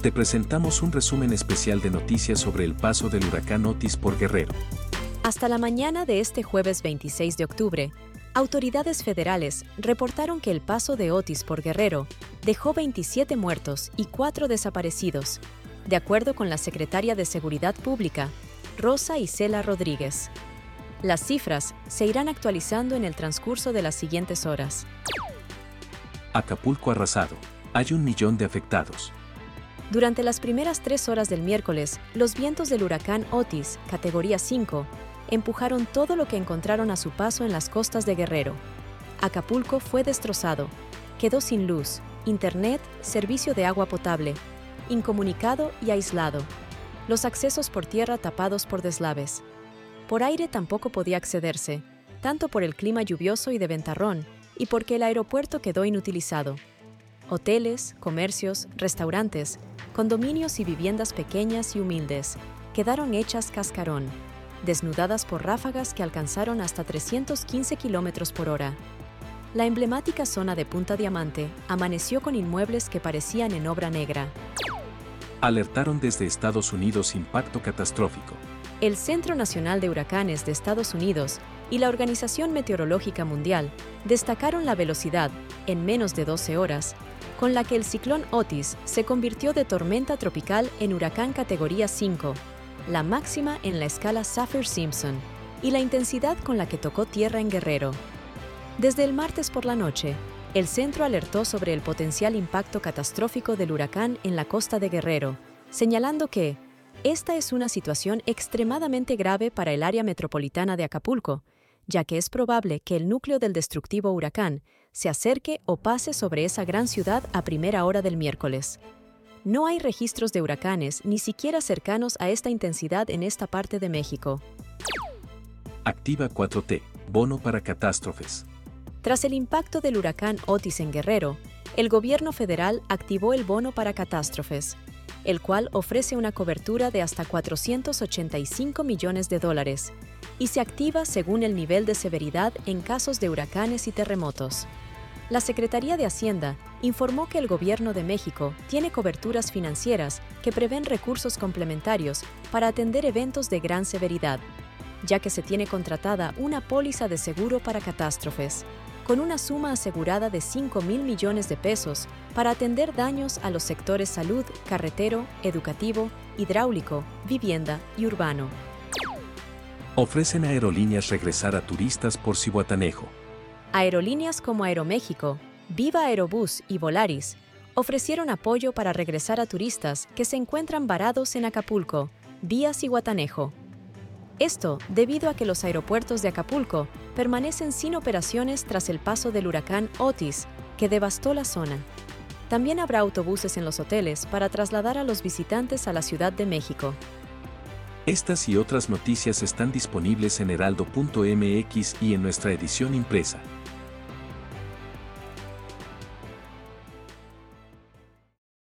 te presentamos un resumen especial de noticias sobre el paso del huracán Otis por Guerrero. Hasta la mañana de este jueves 26 de octubre, autoridades federales reportaron que el paso de Otis por Guerrero dejó 27 muertos y 4 desaparecidos, de acuerdo con la secretaria de Seguridad Pública, Rosa Isela Rodríguez. Las cifras se irán actualizando en el transcurso de las siguientes horas. Acapulco arrasado. Hay un millón de afectados. Durante las primeras tres horas del miércoles, los vientos del huracán Otis, categoría 5, empujaron todo lo que encontraron a su paso en las costas de Guerrero. Acapulco fue destrozado, quedó sin luz, internet, servicio de agua potable, incomunicado y aislado. Los accesos por tierra tapados por deslaves. Por aire tampoco podía accederse, tanto por el clima lluvioso y de ventarrón, y porque el aeropuerto quedó inutilizado. Hoteles, comercios, restaurantes, condominios y viviendas pequeñas y humildes quedaron hechas cascarón, desnudadas por ráfagas que alcanzaron hasta 315 kilómetros por hora. La emblemática zona de Punta Diamante amaneció con inmuebles que parecían en obra negra. Alertaron desde Estados Unidos impacto catastrófico. El Centro Nacional de Huracanes de Estados Unidos y la Organización Meteorológica Mundial destacaron la velocidad, en menos de 12 horas, con la que el ciclón Otis se convirtió de tormenta tropical en huracán categoría 5, la máxima en la escala Saffir-Simpson, y la intensidad con la que tocó tierra en Guerrero. Desde el martes por la noche, el centro alertó sobre el potencial impacto catastrófico del huracán en la costa de Guerrero, señalando que esta es una situación extremadamente grave para el área metropolitana de Acapulco, ya que es probable que el núcleo del destructivo huracán se acerque o pase sobre esa gran ciudad a primera hora del miércoles. No hay registros de huracanes ni siquiera cercanos a esta intensidad en esta parte de México. Activa 4T, bono para catástrofes. Tras el impacto del huracán Otis en Guerrero, el gobierno federal activó el bono para catástrofes, el cual ofrece una cobertura de hasta 485 millones de dólares y se activa según el nivel de severidad en casos de huracanes y terremotos. La Secretaría de Hacienda informó que el Gobierno de México tiene coberturas financieras que prevén recursos complementarios para atender eventos de gran severidad, ya que se tiene contratada una póliza de seguro para catástrofes, con una suma asegurada de 5 mil millones de pesos para atender daños a los sectores salud, carretero, educativo, hidráulico, vivienda y urbano. Ofrecen aerolíneas regresar a turistas por Cihuatanejo. Aerolíneas como Aeroméxico, Viva Aerobús y Volaris ofrecieron apoyo para regresar a turistas que se encuentran varados en Acapulco, vía Cihuatanejo. Esto debido a que los aeropuertos de Acapulco permanecen sin operaciones tras el paso del huracán Otis, que devastó la zona. También habrá autobuses en los hoteles para trasladar a los visitantes a la Ciudad de México. Estas y otras noticias están disponibles en heraldo.mx y en nuestra edición impresa.